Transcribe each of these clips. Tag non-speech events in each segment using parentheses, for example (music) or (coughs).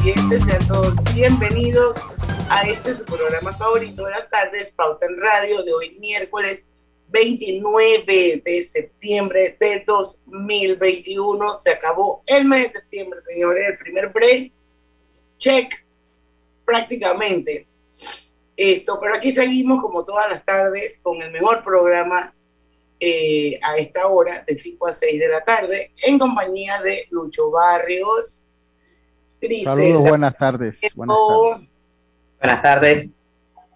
Oyentes. Sean todos bienvenidos a este su programa favorito de las tardes, Pauta en Radio, de hoy miércoles 29 de septiembre de 2021. Se acabó el mes de septiembre, señores, el primer break. Check, prácticamente. Esto, pero aquí seguimos como todas las tardes con el mejor programa eh, a esta hora, de 5 a 6 de la tarde, en compañía de Lucho Barrios. Saludos, buenas tardes. Buenas tardes. Buenas tardes.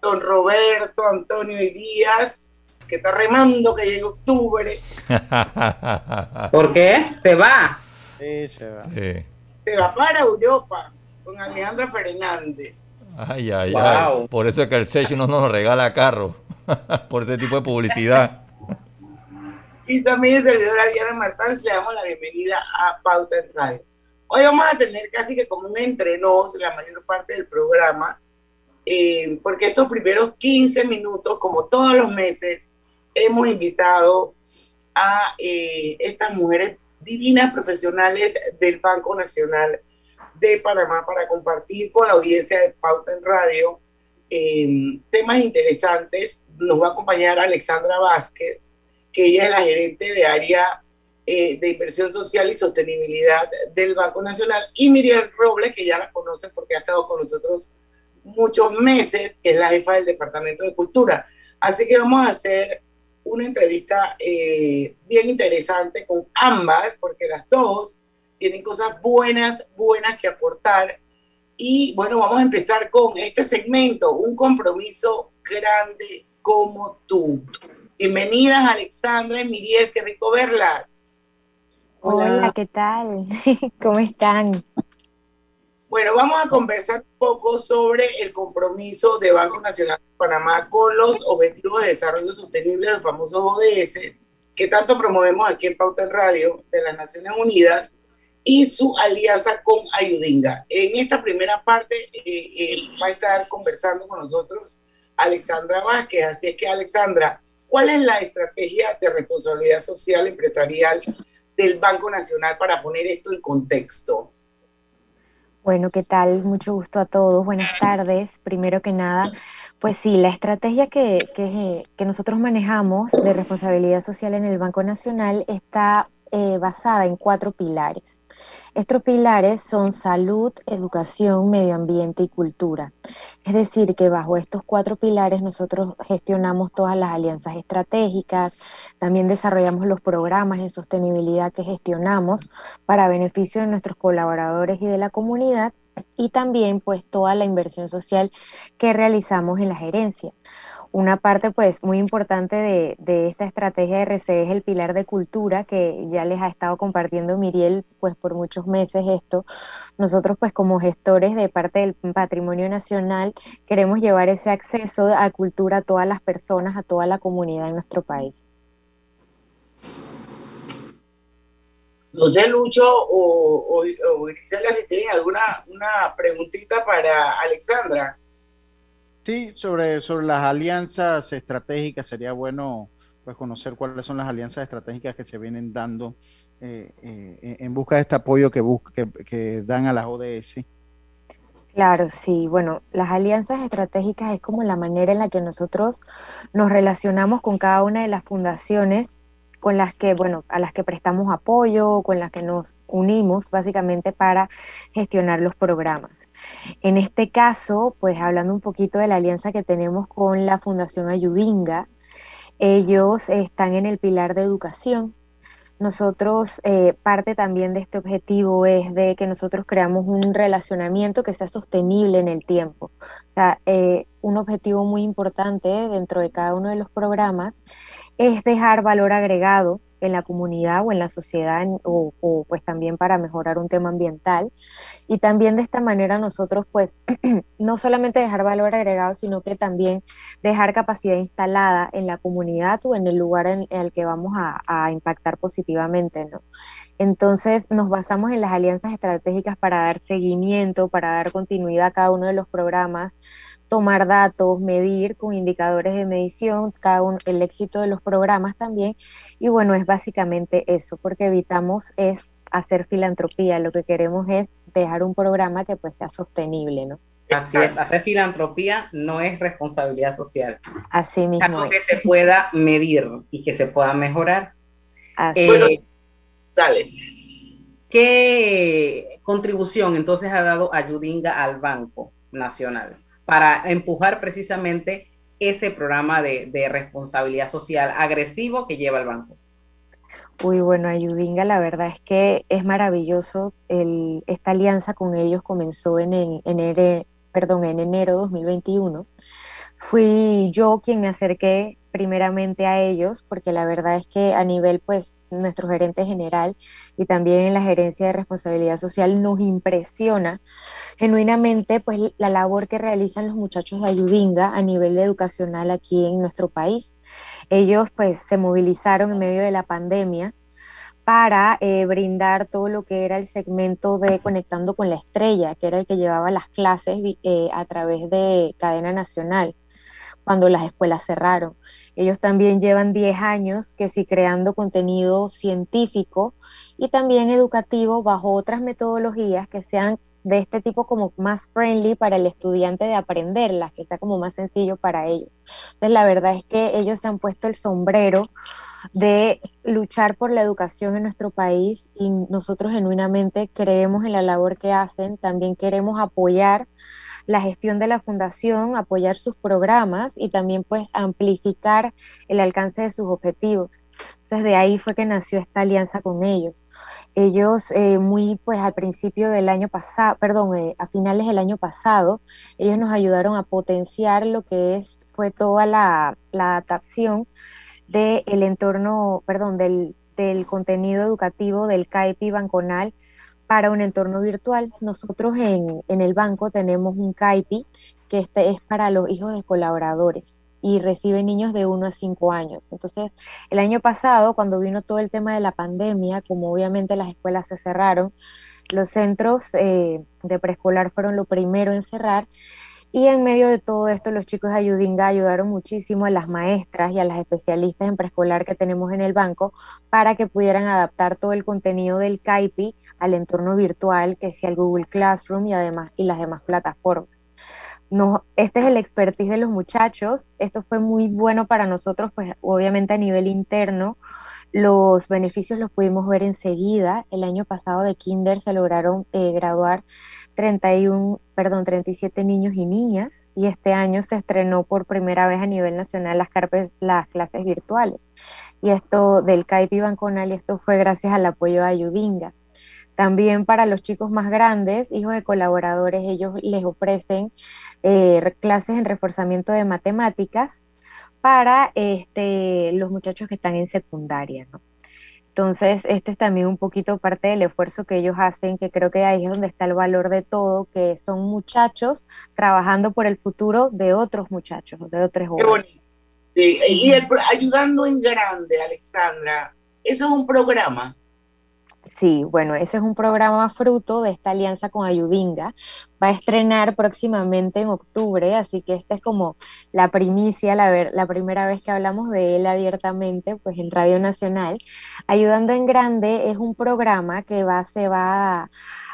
Don Roberto Antonio y Díaz que está remando que llegue octubre. (laughs) ¿Por qué? Se va. Sí, se va. Se va para Europa con Alejandra Fernández. Ay, ay, ay. Por eso es que el Secho no nos regala carro. (laughs) Por ese tipo de publicidad. Y también servidora Diana Martán, le damos la bienvenida a Pauta en Radio. Hoy vamos a tener casi que como un entrenos la mayor parte del programa, eh, porque estos primeros 15 minutos, como todos los meses, hemos invitado a eh, estas mujeres divinas profesionales del Banco Nacional de Panamá para compartir con la audiencia de Pauta en Radio eh, temas interesantes. Nos va a acompañar Alexandra Vázquez, que ella es la gerente de área eh, de inversión social y sostenibilidad del Banco Nacional, y Miriam Robles, que ya la conocen porque ha estado con nosotros muchos meses, que es la jefa del Departamento de Cultura. Así que vamos a hacer una entrevista eh, bien interesante con ambas, porque las dos tienen cosas buenas, buenas que aportar. Y bueno, vamos a empezar con este segmento, un compromiso grande como tú. Bienvenidas Alexandra y Miriel, qué rico verlas. Hola, ¿qué tal? (laughs) ¿Cómo están? Bueno, vamos a conversar un poco sobre el compromiso de Banco Nacional de Panamá con los Objetivos de Desarrollo Sostenible, los famosos ODS, que tanto promovemos aquí en Pauta en Radio de las Naciones Unidas, y su alianza con Ayudinga. En esta primera parte eh, eh, va a estar conversando con nosotros Alexandra Vázquez. Así es que, Alexandra, ¿cuál es la estrategia de responsabilidad social empresarial del Banco Nacional para poner esto en contexto? Bueno, ¿qué tal? Mucho gusto a todos. Buenas tardes. Primero que nada, pues sí, la estrategia que, que, nosotros manejamos de responsabilidad social en el Banco Nacional está eh, basada en cuatro pilares. Estos pilares son salud, educación, medio ambiente y cultura. Es decir, que bajo estos cuatro pilares nosotros gestionamos todas las alianzas estratégicas, también desarrollamos los programas de sostenibilidad que gestionamos para beneficio de nuestros colaboradores y de la comunidad y también pues toda la inversión social que realizamos en la gerencia. Una parte pues muy importante de, esta estrategia de RC es el pilar de cultura que ya les ha estado compartiendo Miriel pues por muchos meses esto. Nosotros pues como gestores de parte del patrimonio nacional queremos llevar ese acceso a cultura a todas las personas, a toda la comunidad en nuestro país. No sé, Lucho o, o, si tienen alguna una preguntita para Alexandra. Sí, sobre, sobre las alianzas estratégicas, sería bueno pues, conocer cuáles son las alianzas estratégicas que se vienen dando eh, eh, en busca de este apoyo que, que, dan a las ODS. Claro, sí. Bueno, las alianzas estratégicas es como la manera en la que nosotros nos relacionamos con cada una de las fundaciones con las que, bueno, a las que prestamos apoyo, con las que nos unimos básicamente para gestionar los programas. En este caso, pues hablando un poquito de la alianza que tenemos con la Fundación Ayudinga, ellos están en el pilar de educación, nosotros, eh, parte también de este objetivo es de que nosotros creamos un relacionamiento que sea sostenible en el tiempo. O sea, eh, un objetivo muy importante dentro de cada uno de los programas es dejar valor agregado en la comunidad o en la sociedad o, o, pues también para mejorar un tema ambiental. Y también de esta manera nosotros pues (clears throat) no solamente dejar valor agregado, sino que también dejar capacidad instalada en la comunidad o en el lugar en, el que vamos a, a impactar positivamente, ¿no? Entonces nos basamos en las alianzas estratégicas para dar seguimiento, para dar continuidad a cada uno de los programas, tomar datos, medir con indicadores de medición cada uno, el éxito de los programas también. Y bueno, es básicamente eso, porque evitamos es hacer filantropía, lo que queremos es dejar un programa que pues sea sostenible, ¿no? Así es, hacer filantropía no es responsabilidad social. Así mismo. Algo que se pueda medir y que se pueda mejorar. Así. Eh, dale. ¿Qué contribución entonces ha dado Ayudinga al Banco Nacional? para empujar precisamente ese programa de, responsabilidad social agresivo que lleva el banco. Uy, bueno, Ayudinga, la verdad es que es maravilloso. El, esta alianza con ellos comenzó en, en, enero, perdón, en enero 2021. Fui yo quien me acerqué primeramente a ellos, porque la verdad es que a nivel, pues, nuestro gerente general y también en la gerencia de responsabilidad social nos impresiona genuinamente pues la labor que realizan los muchachos de Ayudinga a nivel educacional aquí en nuestro país. Ellos pues se movilizaron en medio de la pandemia para eh, brindar todo lo que era el segmento de Conectando con la Estrella, que era el que llevaba las clases eh, a través de cadena nacional cuando las escuelas cerraron. Ellos también llevan 10 años que sí creando contenido científico y también educativo bajo otras metodologías que sean de este tipo como más friendly para el estudiante de aprenderlas, que sea como más sencillo para ellos. Entonces la verdad es que ellos se han puesto el sombrero de luchar por la educación en nuestro país y nosotros genuinamente creemos en la labor que hacen, también queremos apoyar la gestión de la fundación, apoyar sus programas y también pues amplificar el alcance de sus objetivos. Entonces de ahí fue que nació esta alianza con ellos. Ellos eh, muy pues al principio del año pasado, perdón, eh, a finales del año pasado, ellos nos ayudaron a potenciar lo que es fue toda la, la adaptación del entorno, perdón, del, del contenido educativo del CAIPI Banconal para un entorno virtual. Nosotros en, el banco tenemos un CAIPI que este es para los hijos de colaboradores y recibe niños de 1 a 5 años. Entonces, el año pasado, cuando vino todo el tema de la pandemia, como obviamente las escuelas se cerraron, los centros eh, de preescolar fueron lo primero en cerrar y en medio de todo esto, los chicos de Ayudinga ayudaron muchísimo a las maestras y a las especialistas en preescolar que tenemos en el banco para que pudieran adaptar todo el contenido del CAIPI al entorno virtual, que sea el Google Classroom y además y las demás plataformas. Este es el expertise de los muchachos. Esto fue muy bueno para nosotros, pues obviamente a nivel interno. Los beneficios los pudimos ver enseguida. El año pasado de Kinder se lograron eh, graduar 31, perdón, 37 niños y niñas y este año se estrenó por primera vez a nivel nacional las, las clases virtuales. Y esto del CAIPI Banconal y esto fue gracias al apoyo de Ayudinga. También para los chicos más grandes, hijos de colaboradores, ellos les ofrecen eh, clases en reforzamiento de matemáticas para este, los muchachos que están en secundaria, ¿no? Entonces, este es también un poquito parte del esfuerzo que ellos hacen, que creo que ahí es donde está el valor de todo, que son muchachos trabajando por el futuro de otros muchachos, de otros jóvenes. y ayudando en grande, Alexandra, eso es un programa Sí, bueno, ese es un programa fruto de esta alianza con Ayudinga. Va a estrenar próximamente en octubre, así que esta es como la primicia, la, la primera vez que hablamos de él abiertamente, pues en Radio Nacional. Ayudando en Grande es un programa que va, se va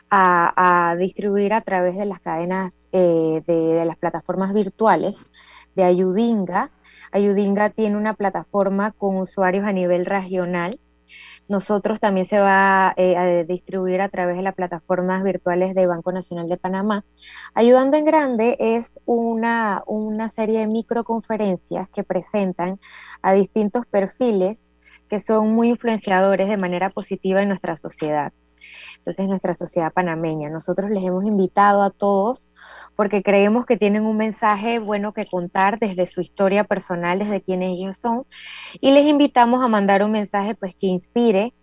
a, distribuir a través de las cadenas eh, de las plataformas virtuales de Ayudinga. Ayudinga tiene una plataforma con usuarios a nivel regional nosotros también se va eh, a distribuir a través de las plataformas virtuales de Banco Nacional de Panamá. Ayudando en Grande es una, una serie de microconferencias que presentan a distintos perfiles que son muy influenciadores de manera positiva en nuestra sociedad. Entonces nuestra sociedad panameña. Nosotros les hemos invitado a todos porque creemos que tienen un mensaje bueno que contar desde su historia personal, desde quienes ellos son, y les invitamos a mandar un mensaje pues que inspire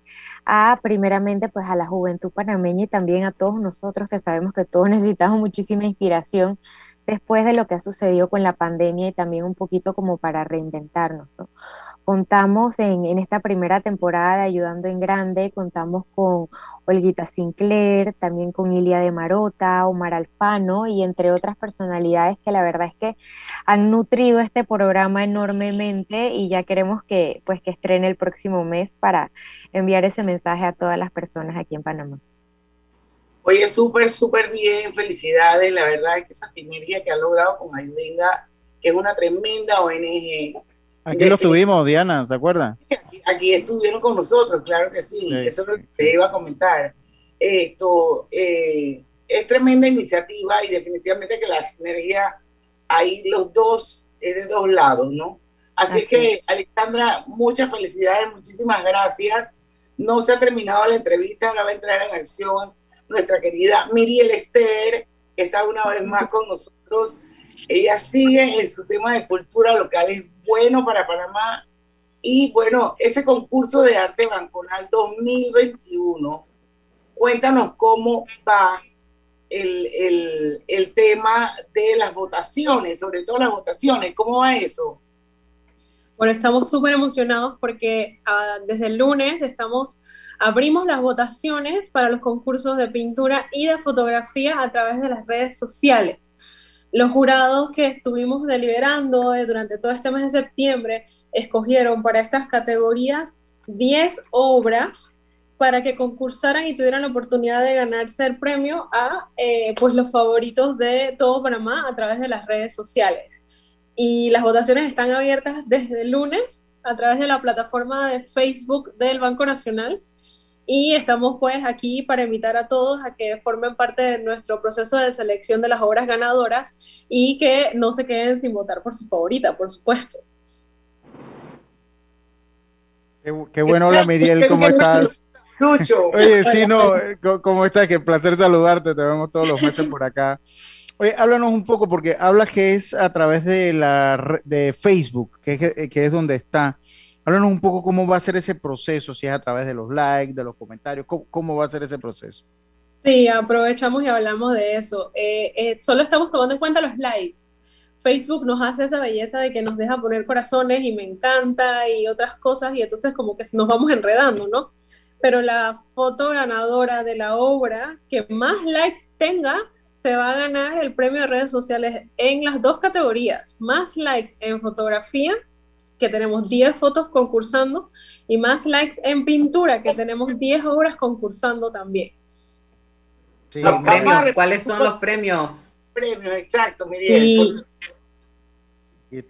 a primeramente pues a la juventud panameña y también a todos nosotros que sabemos que todos (laughs) necesitamos muchísima inspiración después de lo que ha sucedido con la pandemia y también un poquito como para reinventarnos. Contamos en, esta primera temporada de Ayudando en Grande, contamos con Olguita Sinclair, también con Ilia de Marota, Omar Alfano y entre otras personalidades que la verdad es que han nutrido este programa enormemente y ya queremos que pues que estrene el próximo mes para enviar ese mensaje a todas las personas aquí en Panamá. Oye, súper, súper bien, felicidades. La verdad es que esa sinergia que ha logrado con Ayudinga, que es una tremenda ONG. Aquí lo tuvimos, Diana, ¿se acuerda? (laughs) Aquí, estuvieron con nosotros, claro que sí. Eso es lo que te iba a comentar. Esto eh, es tremenda iniciativa y definitivamente que la sinergia ahí los dos es de dos lados, ¿no? Así, es que, Alexandra, muchas felicidades, muchísimas gracias. No se ha terminado la entrevista, ahora va a entrar en acción nuestra querida Miriel Esther, que está una vez más con nosotros. Ella sigue en su tema de cultura local, es bueno para Panamá. Y bueno, ese concurso de arte banconal 2021, cuéntanos cómo va el, el, el tema de las votaciones, sobre todo las votaciones, ¿cómo va eso? Bueno, estamos súper emocionados porque uh, desde el lunes estamos Abrimos las votaciones para los concursos de pintura y de fotografía a través de las redes sociales. Los jurados que estuvimos deliberando eh, durante todo este mes de septiembre escogieron para estas categorías 10 obras para que concursaran y tuvieran la oportunidad de ganarse el premio a eh, pues los favoritos de todo Panamá a través de las redes sociales. Y las votaciones están abiertas desde lunes a través de la plataforma de Facebook del Banco Nacional y estamos pues aquí para invitar a todos a que formen parte de nuestro proceso de selección de las obras ganadoras y que no se queden sin votar por su favorita, por supuesto. Qué, bueno, hola Miriel, ¿cómo estás? Lucho. (laughs) Oye, sí, no, ¿cómo estás? Qué placer saludarte, te vemos todos los meses por acá. Oye, háblanos un poco, porque hablas que es a través de la de Facebook, que, que es donde está. Háblanos un poco cómo va a ser ese proceso, si es a través de los likes, de los comentarios, cómo, va a ser ese proceso. Sí, aprovechamos y hablamos de eso. Eh, eh, solo estamos tomando en cuenta los likes. Facebook nos hace esa belleza de que nos deja poner corazones y me encanta y otras cosas y entonces como que nos vamos enredando, ¿no? Pero la foto ganadora de la obra que más likes tenga se va a ganar el premio de redes sociales en las dos categorías, más likes en fotografía que tenemos 10 fotos concursando, y más likes en pintura, que tenemos 10 obras concursando también. ¿cuáles son los premios? Premios, exacto, Miriam.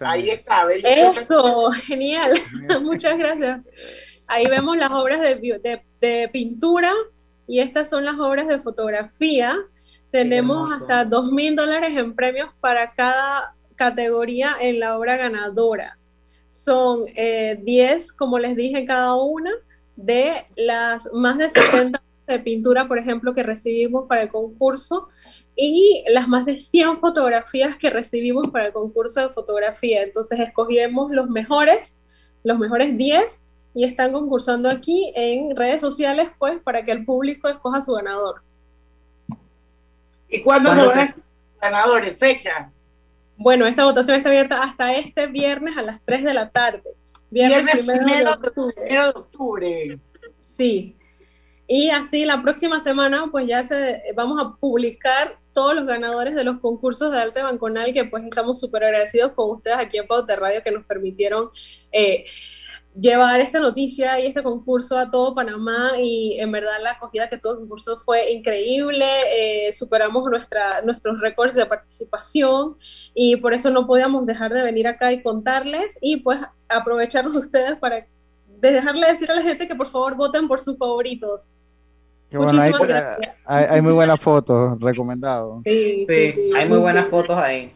Ahí está. Eso, genial. (laughs) Muchas gracias. Ahí vemos las obras de, de, pintura y estas son las obras de fotografía. Tenemos hasta dos mil dólares en premios para cada categoría en la obra ganadora son 10, eh, como les dije, cada una de las más de 70 (coughs) de pintura, por ejemplo, que recibimos para el concurso y las más de 100 fotografías que recibimos para el concurso de fotografía. Entonces escogimos los mejores, los mejores 10 y están concursando aquí en redes sociales, pues, para que el público escoja su ganador. ¿Y cuándo se van a ganadores? ¿Fecha? Bueno, esta votación está abierta hasta este viernes a las 3 de la tarde. Viernes, primero, de octubre. Sí. Y así la próxima semana pues ya se, vamos a publicar todos los ganadores de los concursos de arte banconal que pues estamos súper agradecidos con ustedes aquí en Pauta Radio que nos permitieron eh, llevar esta noticia y este concurso a todo Panamá y en verdad la acogida que todo el concurso fue increíble, eh, superamos nuestra, nuestros récords de participación y por eso no podíamos dejar de venir acá y contarles y pues aprovecharnos ustedes para dejarle decir a la gente que por favor voten por sus favoritos. bueno, hay, hay, muy buenas fotos, recomendado. Sí, sí, hay muy buenas fotos ahí.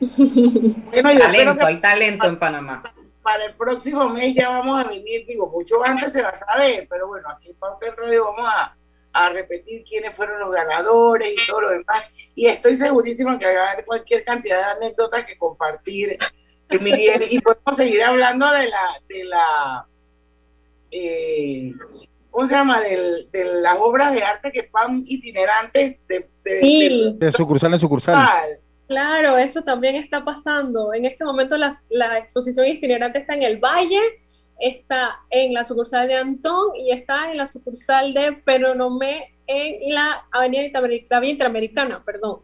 (laughs) talento, hay talento en Panamá para el próximo mes ya vamos a venir, digo, mucho antes se va a saber, pero bueno, aquí en Parte del Radio vamos a, a repetir quiénes fueron los ganadores y todo lo demás. Y estoy segurísima que va a haber cualquier cantidad de anécdotas que compartir, Miguel, y podemos seguir hablando de la, de la, eh, ¿cómo se llama? De, las obras de arte que van itinerantes de, de, de, sucursal en sucursal. Claro, eso también está pasando. En este momento la exposición itinerante está en el Valle, está en la sucursal de Antón y está en la sucursal de Peronomé en la Avenida Interamericana, perdón.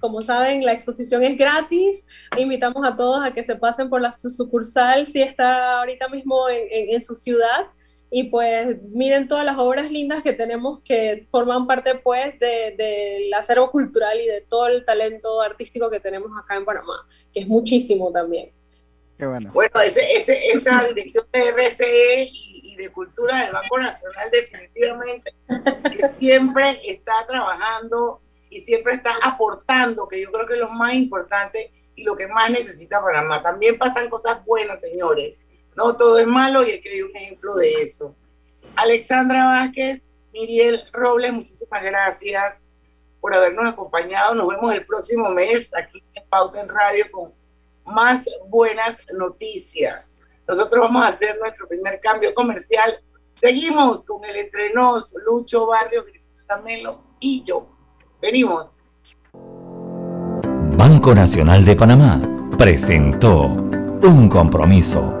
Como saben, la exposición es gratis. Invitamos a todos a que se pasen por la sucursal si está ahorita mismo en su ciudad y pues miren todas las obras lindas que tenemos que forman parte pues del de, acervo cultural y de todo el talento artístico que tenemos acá en Panamá, que es muchísimo también. Qué bueno. Bueno, ese, ese, esa (laughs) dirección de RCE y, de Cultura del Banco Nacional definitivamente que (laughs) siempre está trabajando y siempre está aportando, que yo creo que es lo más importante y lo que más necesita Panamá. También pasan cosas buenas, señores no todo es malo y aquí hay un ejemplo de eso. Alexandra Vázquez, Miriel Robles, muchísimas gracias por habernos acompañado. Nos vemos el próximo mes aquí en Pauta en Radio con más buenas noticias. Nosotros vamos a hacer nuestro primer cambio comercial. Seguimos con el entrenos Lucho Barrio, Griselda Melo y yo. Venimos. Banco Nacional de Panamá presentó un compromiso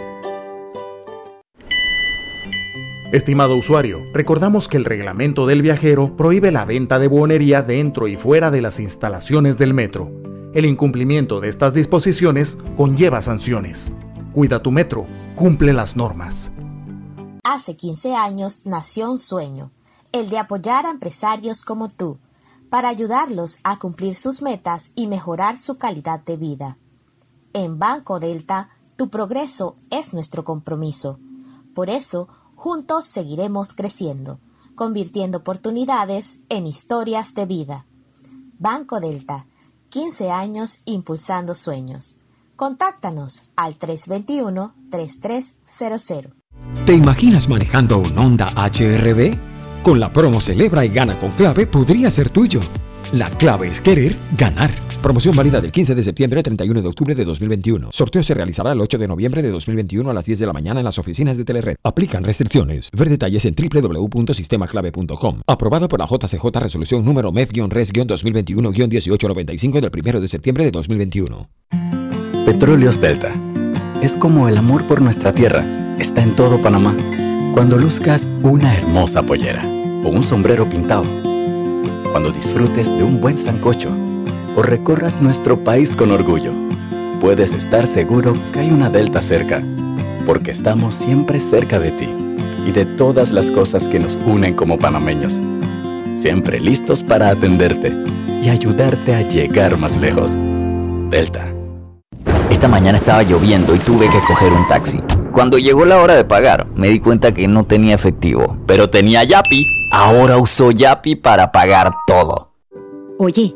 Estimado usuario, recordamos que el reglamento del viajero prohíbe la venta de buonería dentro y fuera de las instalaciones del metro. El incumplimiento de estas disposiciones conlleva sanciones. Cuida tu metro, cumple las normas. Hace 15 años nació un sueño, el de apoyar a empresarios como tú, para ayudarlos a cumplir sus metas y mejorar su calidad de vida. En Banco Delta, tu progreso es nuestro compromiso. Por eso, Juntos seguiremos creciendo, convirtiendo oportunidades en historias de vida. Banco Delta, 15 años impulsando sueños. Contáctanos al 321-3300. ¿Te imaginas manejando un Honda HRB? Con la promo Celebra y Gana con Clave podría ser tuyo. La clave es querer ganar. Promoción válida del 15 de septiembre al 31 de octubre de 2021. Sorteo se realizará el 8 de noviembre de 2021 a las 10 de la mañana en las oficinas de Telered. Aplican restricciones. Ver detalles en www.sistemaclave.com. Aprobado por la JCJ Resolución número MEF-RES-2021-1895 del 1 de septiembre de 2021. Petróleos Delta. Es como el amor por nuestra tierra. Está en todo Panamá. Cuando luzcas una hermosa pollera o un sombrero pintado. Cuando disfrutes de un buen sancocho o recorras nuestro país con orgullo, puedes estar seguro que hay una Delta cerca, porque estamos siempre cerca de ti y de todas las cosas que nos unen como panameños, siempre listos para atenderte y ayudarte a llegar más lejos. Delta. Esta mañana estaba lloviendo y tuve que coger un taxi. Cuando llegó la hora de pagar, me di cuenta que no tenía efectivo, pero tenía Yapi. Ahora uso Yapi para pagar todo. Oye,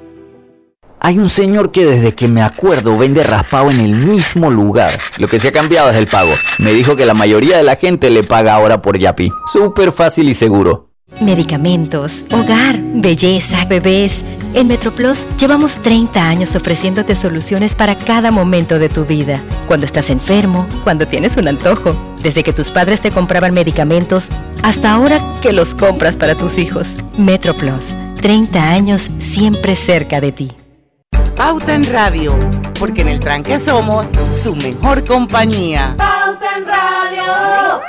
Hay un señor que desde que me acuerdo vende raspado en el mismo lugar. Lo que se ha cambiado es el pago. Me dijo que la mayoría de la gente le paga ahora por Yapi. Súper fácil y seguro. Medicamentos, hogar, belleza, bebés. En MetroPlus llevamos 30 años ofreciéndote soluciones para cada momento de tu vida. Cuando estás enfermo, cuando tienes un antojo, desde que tus padres te compraban medicamentos hasta ahora que los compras para tus hijos. MetroPlus, 30 años siempre cerca de ti. Pauta en Radio, porque en el tranque somos su mejor compañía. Pauta en Radio.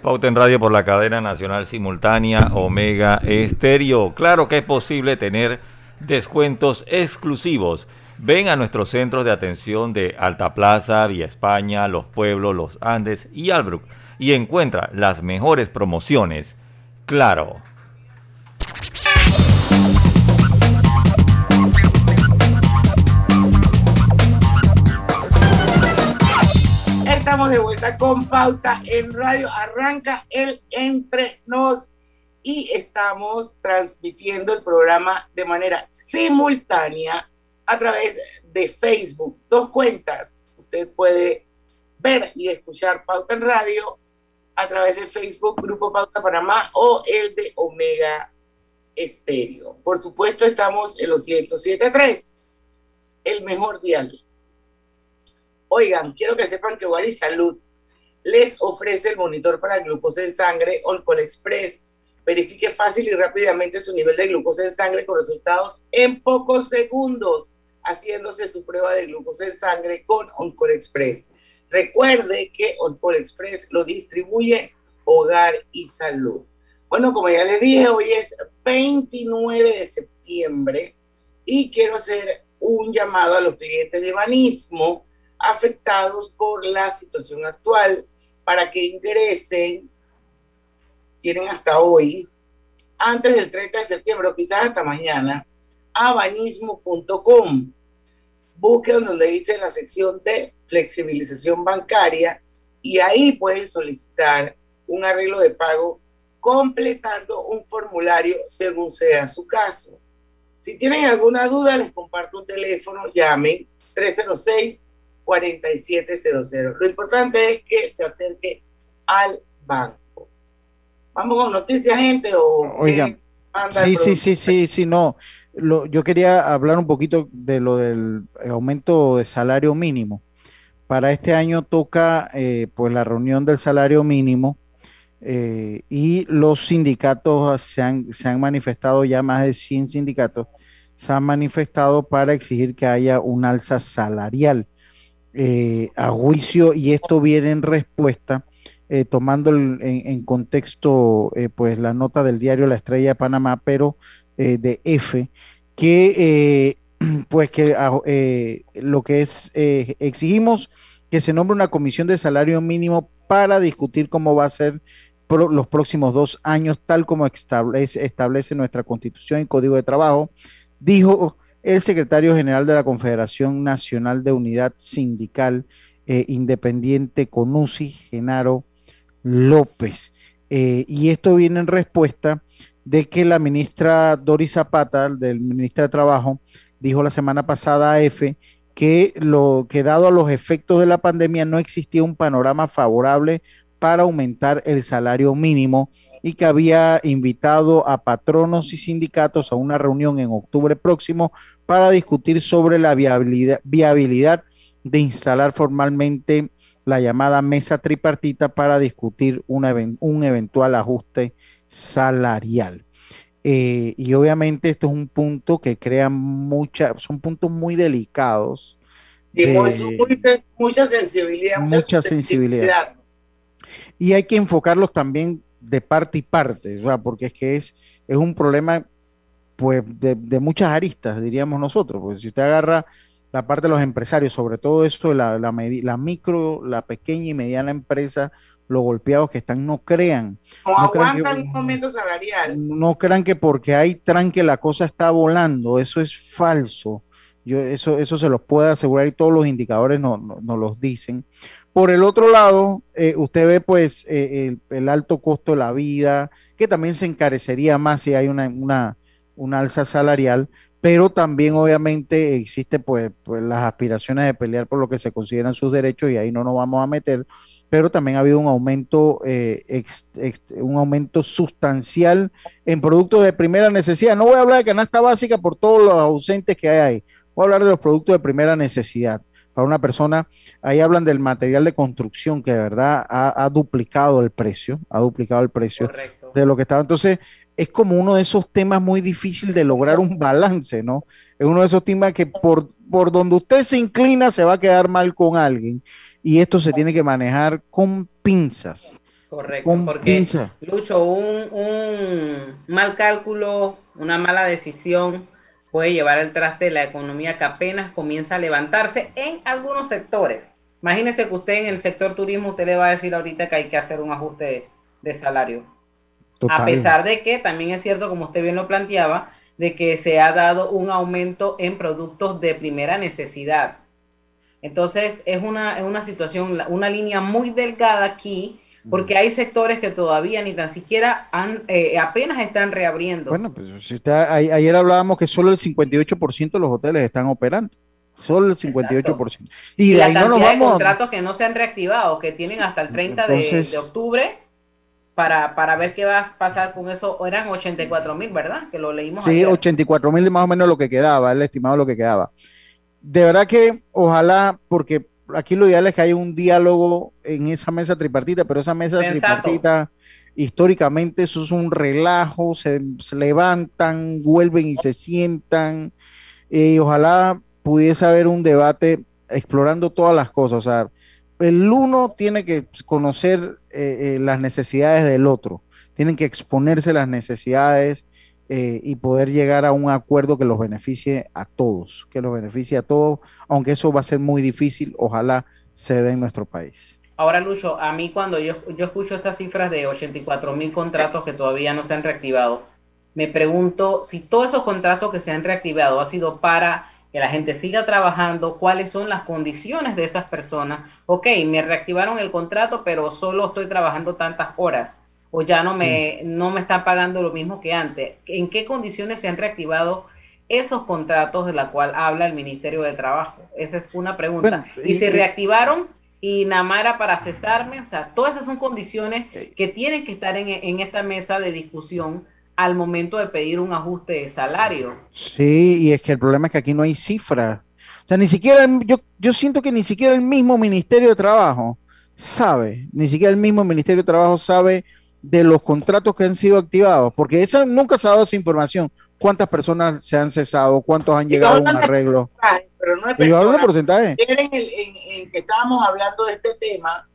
Pauta en Radio por la cadena nacional simultánea Omega Estéreo. Claro que es posible tener descuentos exclusivos. Ven a nuestros centros de atención de Alta Plaza, Vía España, Los Pueblos, Los Andes y Albrook y encuentra las mejores promociones. Claro. De vuelta con Pauta en Radio. Arranca el Entre Nos y estamos transmitiendo el programa de manera simultánea a través de Facebook. Dos cuentas. Usted puede ver y escuchar Pauta en Radio a través de Facebook, Grupo Pauta Panamá o el de Omega Estéreo. Por supuesto, estamos en los 107.3, el mejor dial. Oigan, quiero que sepan que Wari Salud les ofrece el monitor para glucosa en sangre Oncol Express. Verifique fácil y rápidamente su nivel de glucosa en sangre con resultados en pocos segundos, haciéndose su prueba de glucosa en sangre con Oncol Express. Recuerde que Oncol Express lo distribuye Hogar y Salud. Bueno, como ya les dije, hoy es 29 de septiembre y quiero hacer un llamado a los clientes de Banismo afectados por la situación actual para que ingresen, tienen hasta hoy, antes del 30 de septiembre o quizás hasta mañana, a banismo.com. Busquen donde dice la sección de flexibilización bancaria y ahí pueden solicitar un arreglo de pago completando un formulario según sea su caso. Si tienen alguna duda, les comparto un teléfono, llamen 306 4700. Lo importante es que se acerque al banco. Vamos con noticias, gente, o Oigan, sí, sí, sí, sí, sí, no. Yo quería hablar un poquito de lo del aumento de salario mínimo. Para este año toca eh, pues la reunión del salario mínimo eh, y los sindicatos se han, se han manifestado, ya más de 100 sindicatos se han manifestado para exigir que haya un alza salarial eh, a juicio y esto viene en respuesta, eh, tomando en, contexto pues la nota del diario La Estrella de Panamá, pero de F, que (clears throat) pues que ah, lo que es, exigimos que se nombre una comisión de salario mínimo para discutir cómo va a ser los próximos dos años, tal como establece, establece nuestra constitución y código de trabajo, dijo el secretario general de la Confederación Nacional de Unidad Sindical eh, Independiente CONUSI, Genaro López. Eh, y esto viene en respuesta de que la ministra Doris Zapata, del ministro de Trabajo, dijo la semana pasada a EFE que dado los efectos de la pandemia no existía un panorama favorable para aumentar el salario mínimo y que había invitado a patronos y sindicatos a una reunión en octubre próximo para discutir sobre la viabilidad, de instalar formalmente la llamada mesa tripartita para discutir un eventual ajuste salarial. Eh, y obviamente esto es un punto que crea mucha, son puntos muy delicados. Y mucha, sensibilidad. Mucha, sensibilidad. Y hay que enfocarlos también de parte y parte, porque es que es, es un problema pues de, muchas aristas, diríamos nosotros, porque si usted agarra la parte de los empresarios, sobre todo esto, la, la, la micro, la pequeña y mediana empresa, los golpeados que están, no crean. No, aguantan un momento salarial. No crean que porque hay tranque la cosa está volando, eso es falso. Yo, eso, eso se los puedo asegurar y todos los indicadores nos no, los dicen. Por el otro lado, eh, usted ve pues eh, el, alto costo de la vida, que también se encarecería más si hay una, una, una alza salarial, pero también obviamente existe pues, pues, las aspiraciones de pelear por lo que se consideran sus derechos y ahí no nos vamos a meter, pero también ha habido un aumento, eh, un aumento sustancial en productos de primera necesidad. No voy a hablar de canasta básica por todos los ausentes que hay ahí, voy a hablar de los productos de primera necesidad. Para una persona, ahí hablan del material de construcción que de verdad ha, duplicado el precio, ha duplicado el precio de lo que estaba. Entonces, es como uno de esos temas muy difícil de lograr un balance, ¿no? Es uno de esos temas que por, por donde usted se inclina se va a quedar mal con alguien y esto se tiene que manejar con pinzas. Correcto, porque Lucho, un, un mal cálculo, una mala decisión puede llevar al traste de la economía que apenas comienza a levantarse en algunos sectores. Imagínese que usted en el sector turismo, usted le va a decir ahorita que hay que hacer un ajuste de salario a pesar de que también es cierto, como usted bien lo planteaba, de que se ha dado un aumento en productos de primera necesidad. Entonces es una, es una situación, una línea muy delgada aquí, porque hay sectores que todavía ni tan siquiera han, eh, apenas están reabriendo. Bueno, pues si usted, ayer hablábamos que solo el 58% de los hoteles están operando. Solo el 58%. Y, la cantidad no de contratos que no se han reactivado, que tienen hasta el 30 de, de octubre, para, para ver qué va a pasar con eso. Eran 84 mil, ¿verdad? Que lo leímos. Sí, 84 mil más o menos lo que quedaba, el estimado lo que quedaba. De verdad que ojalá, porque aquí lo ideal es que haya un diálogo en esa mesa tripartita, pero esa mesa tripartita históricamente eso es un relajo, se, levantan, vuelven y se sientan. y ojalá pudiese haber un debate explorando todas las cosas. O sea, el uno tiene que conocer eh, eh, las necesidades del otro, tienen que exponerse las necesidades eh, y poder llegar a un acuerdo que los beneficie a todos, que los beneficie a todos, aunque eso va a ser muy difícil, ojalá se dé en nuestro país. Ahora, Lucho, a mí cuando yo, yo escucho estas cifras de 84 mil contratos que todavía no se han reactivado, me pregunto si todos esos contratos que se han reactivado ha sido para que la gente siga trabajando, cuáles son las condiciones de esas personas. Ok, me reactivaron el contrato, pero solo estoy trabajando tantas horas o ya no, me, no me están pagando lo mismo que antes. ¿En qué condiciones se han reactivado esos contratos de la cual habla el Ministerio de Trabajo? Esa es una pregunta. y, se reactivaron y Namara para cesarme, o sea, todas esas son condiciones que tienen que estar en, en esta mesa de discusión al momento de pedir un ajuste de salario. Sí, y es que el problema es que aquí no hay cifras. O sea, ni siquiera, yo, yo siento que ni siquiera el mismo Ministerio de Trabajo sabe, ni siquiera el mismo Ministerio de Trabajo sabe de los contratos que han sido activados, porque esa, nunca se ha dado esa información. ¿Cuántas personas se han cesado? ¿Cuántos han llegado a un arreglo? Pero no es personas. porcentaje. En, el, en, que estábamos hablando de este tema,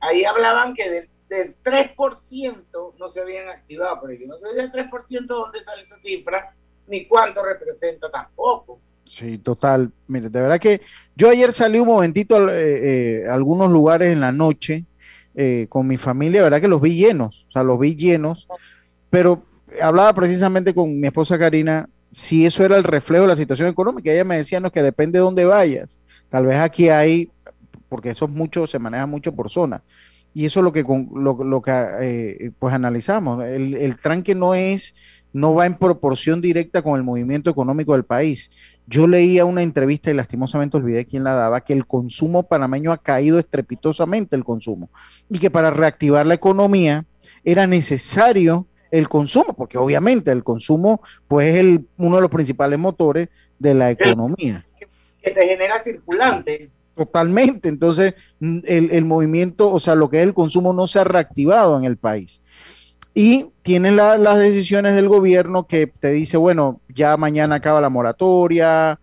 ahí hablaban que del del 3% no se habían activado, pero yo no sé del 3% dónde sale esa cifra, ni cuánto representa tampoco. Sí, total. Mire, de verdad que yo ayer salí un momentito a, eh, eh, algunos lugares en la noche eh, con mi familia, verdad que los vi llenos, o sea, los vi llenos, pero hablaba precisamente con mi esposa Karina si eso era el reflejo de la situación económica. Ella me decía, que depende de dónde vayas. Tal vez aquí hay, porque eso es mucho, se maneja mucho por zona y eso es lo que, lo, lo que eh, pues analizamos. El, el, tranque no es, no va en proporción directa con el movimiento económico del país. Yo leía una entrevista y lastimosamente olvidé quién la daba, que el consumo panameño ha caído estrepitosamente el consumo y que para reactivar la economía era necesario el consumo, porque obviamente el consumo pues es el, uno de los principales motores de la economía. Que te genera circulante. Totalmente. Entonces, mm, el, movimiento, o sea, lo que es el consumo no se ha reactivado en el país. Y tienen las decisiones del gobierno que te dice, bueno, ya mañana acaba la moratoria,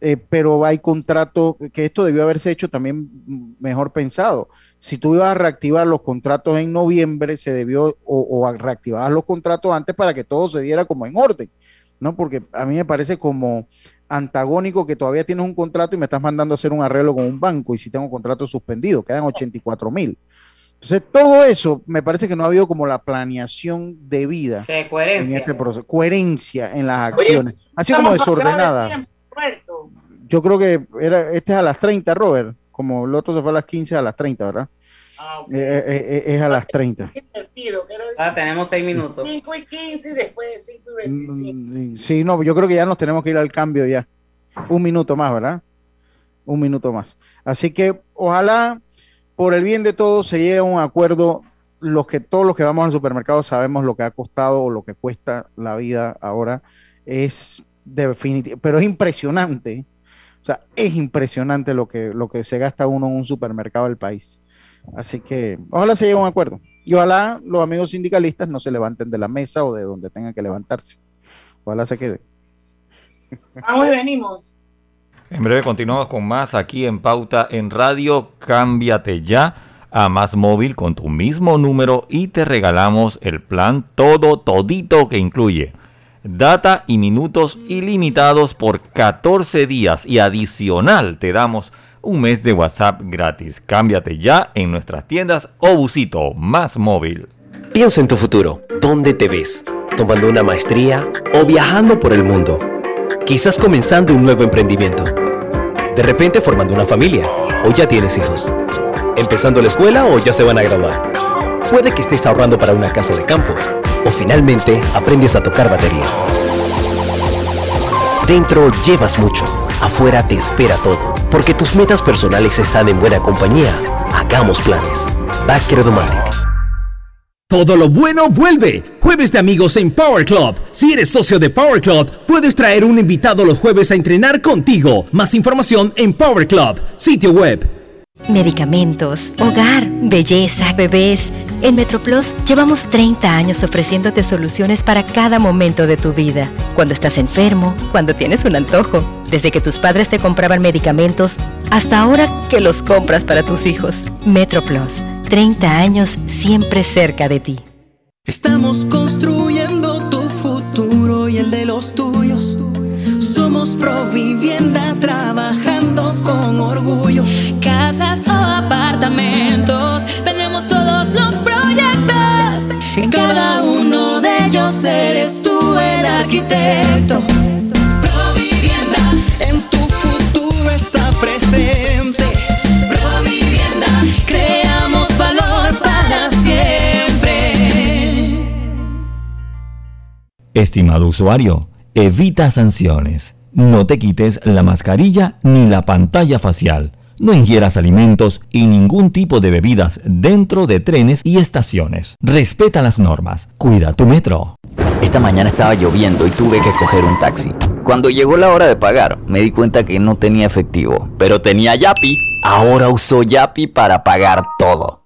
eh, pero hay contratos, que esto debió haberse hecho también mejor pensado. Si tú ibas a reactivar los contratos en noviembre, se debió, o, o reactivar los contratos antes para que todo se diera como en orden, ¿no? Porque a mí me parece como antagónico que todavía tienes un contrato y me estás mandando a hacer un arreglo con un banco y si tengo un contrato suspendido, quedan 84 mil. Entonces, todo eso me parece que no ha habido como la planeación debida coherencia. en este proceso, coherencia en las acciones. Así como desordenada. Yo creo que era, este es a las 30, Robert, como el otro se fue a las 15 a las 30, ¿verdad? Ah, eh, eh, es a las 30. Ah, tenemos 6 minutos. 5 y 15 y después de 5 y 25. Mm, sí, no, yo creo que ya nos tenemos que ir al cambio ya. Un minuto más, ¿verdad? Un minuto más. Así que ojalá por el bien de todos se llegue a un acuerdo. Los que todos los que vamos al supermercado sabemos lo que ha costado o lo que cuesta la vida ahora. Es definitivo, pero es impresionante. O sea, es impresionante lo que, lo que se gasta uno en un supermercado del país. Así que ojalá se llegue a un acuerdo. Y ojalá los amigos sindicalistas no se levanten de la mesa o de donde tengan que levantarse. Ojalá se quede. Vamos y venimos. En breve continuamos con más aquí en Pauta en Radio. Cámbiate ya a Más Móvil con tu mismo número y te regalamos el plan todo, todito que incluye data y minutos ilimitados por 14 días y adicional te damos un mes de WhatsApp gratis. Cámbiate ya en nuestras tiendas o busito Más Móvil. Piensa en tu futuro. ¿Dónde te ves? ¿Tomando una maestría o viajando por el mundo? Quizás comenzando un nuevo emprendimiento. De repente formando una familia o ya tienes hijos. Empezando la escuela o ya se van a graduar. Puede que estés ahorrando para una casa de campo o finalmente aprendes a tocar batería. Dentro llevas mucho, afuera te espera todo, porque tus metas personales están en buena compañía. Hagamos planes. Backer Todo lo bueno vuelve. Jueves de amigos en Power Club. Si eres socio de Power Club, puedes traer un invitado los jueves a entrenar contigo. Más información en Power Club, sitio web. Medicamentos, hogar, belleza, bebés. En MetroPlus llevamos 30 años ofreciéndote soluciones para cada momento de tu vida. Cuando estás enfermo, cuando tienes un antojo, desde que tus padres te compraban medicamentos hasta ahora que los compras para tus hijos. MetroPlus, 30 años siempre cerca de ti. Estamos construyendo tu futuro y el de los tuyos. Somos Provivienda trabajando con orgullo. Casas o apartamentos cada uno de ellos eres tú el arquitecto. Provivienda, en tu Estimado usuario, evita sanciones. No te quites la mascarilla ni la pantalla facial. No ingieras alimentos y ningún tipo de bebidas dentro de trenes y estaciones. Respeta las normas. Cuida tu metro. Esta mañana estaba lloviendo y tuve que coger un taxi. Cuando llegó la hora de pagar, me di cuenta que no tenía efectivo, pero tenía Yapi. Ahora uso Yapi para pagar todo.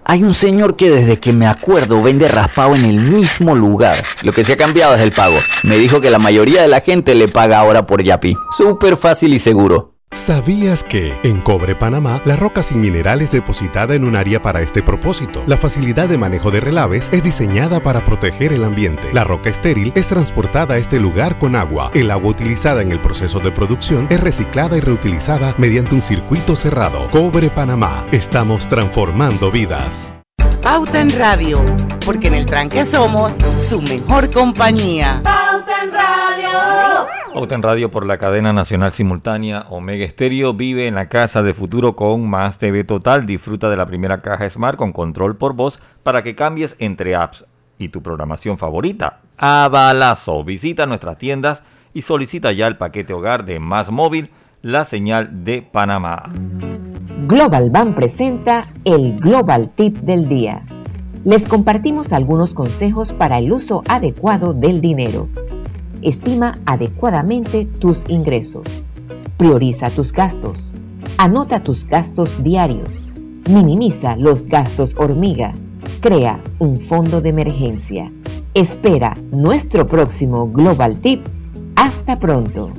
Hay un señor que desde que me acuerdo vende raspado en el mismo lugar. Lo que se ha cambiado es el pago. Me dijo que la mayoría de la gente le paga ahora por Yapi. Súper fácil y seguro. ¿Sabías que en Cobre Panamá la roca sin mineral es depositada en un área para este propósito? La facilidad de manejo de relaves es diseñada para proteger el ambiente. La roca estéril es transportada a este lugar con agua. El agua utilizada en el proceso de producción es reciclada y reutilizada mediante un circuito cerrado. Cobre Panamá. Estamos transformando vidas. Pauta en Radio, porque en el tranque somos su mejor compañía. Pauta en Radio. Pauta en Radio por la cadena nacional simultánea Omega Estéreo vive en la casa de futuro con más TV total. Disfruta de la primera caja Smart con control por voz para que cambies entre apps y tu programación favorita. A balazo. Visita nuestras tiendas y solicita ya el paquete hogar de Más Móvil, la señal de Panamá. Global Bank presenta el Global Tip del Día. Les compartimos algunos consejos para el uso adecuado del dinero. Estima adecuadamente tus ingresos. Prioriza tus gastos. Anota tus gastos diarios. Minimiza los gastos hormiga. crea un fondo de emergencia. Espera nuestro próximo Global Tip. Hasta pronto.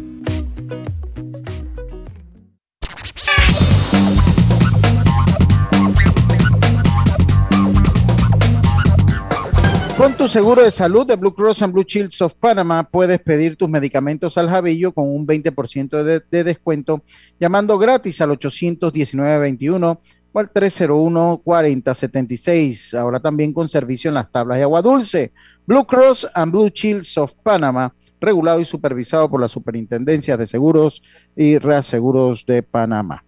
Con tu seguro de salud de Blue Cross and Blue Shields of Panama puedes pedir tus medicamentos al Javillo con un 20% de, de descuento llamando gratis al 819-21 o al 301-4076. Ahora también con servicio en las tablas de agua dulce. Blue Cross and Blue Shields of Panama, regulado y supervisado por la Superintendencia de Seguros y Reaseguros de Panamá.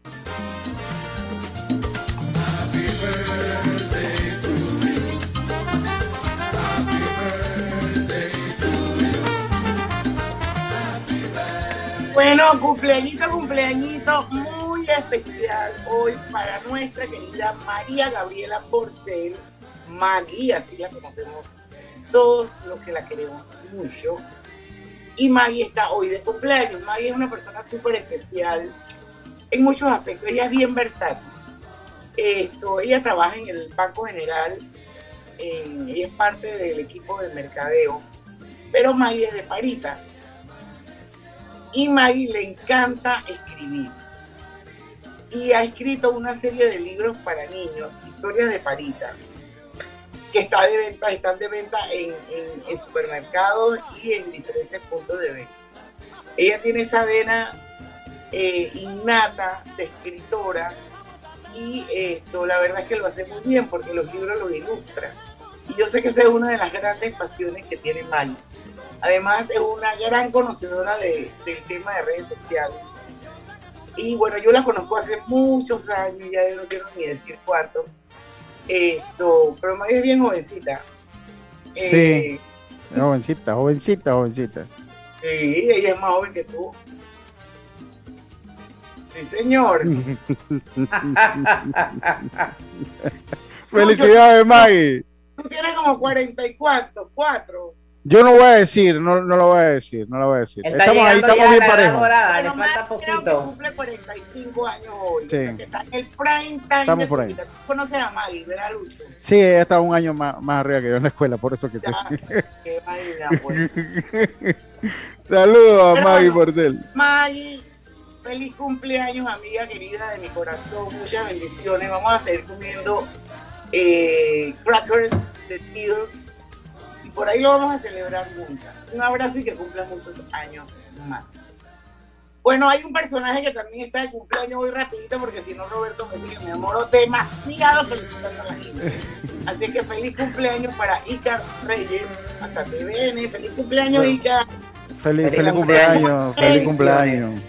Bueno, cumpleañito, cumpleañito muy especial hoy para nuestra querida María Gabriela Porcel, Maggie, así la conocemos todos los que la queremos mucho. Y Maggie está hoy de cumpleaños. Maggie es una persona súper especial en muchos aspectos. Ella es bien versátil. Esto, ella trabaja en el Banco General, en- ella es parte del equipo de mercadeo, pero Maggie es de Parita. Y Maggie le encanta escribir. Y ha escrito una serie de libros para niños, historias de Parita, que está de venta, están de venta en, supermercados y en diferentes puntos de venta. Ella tiene esa vena eh, innata de escritora y esto, la verdad es que lo hace muy bien porque los libros los ilustra. Y yo sé que esa es una de las grandes pasiones que tiene Maggie. Además, es una gran conocedora de- del tema de redes sociales. Y bueno, yo la conozco hace muchos años, ya no quiero ni decir cuántos. Esto, pero es bien jovencita. Eh, Sí, jovencita, jovencita, jovencita. sí, ella es más joven que tú. Sí, señor. (laughs) (laughs) Felicidades, Maggie. Tú tienes como 44, 4. Yo no voy a decir, no, no lo voy a decir, no lo voy a decir. Está Estamos ahí, estamos bien parejos. dorada, le falta Maggie creo que poquito. cumple 45 años hoy. Sí. O sea, que está en el prime time Estamos de por ahí. vida. Tú conoces a Maggie, ¿verdad, Lucho? Sí, ella está un año más, más arriba que yo en la escuela, por eso que Ya, sé. qué vaina, pues. (laughs) Saludos a Maggie bueno. Porcel. Maggie, feliz cumpleaños, amiga querida de mi corazón. Muchas bendiciones. Vamos a seguir comiendo eh, crackers de Beatles. Por ahí lo vamos a celebrar juntas. Un abrazo y que cumpla muchos años más. Bueno, hay un personaje que también está de cumpleaños hoy rapidito porque si no Roberto me sigue, me demoro demasiado felicitando a la gente. (laughs) Así que feliz cumpleaños para Icar Reyes, hasta TVN. Feliz cumpleaños, Icar. Feliz, Feliz feliz cumpleaños. cumpleaños, feliz cumpleaños.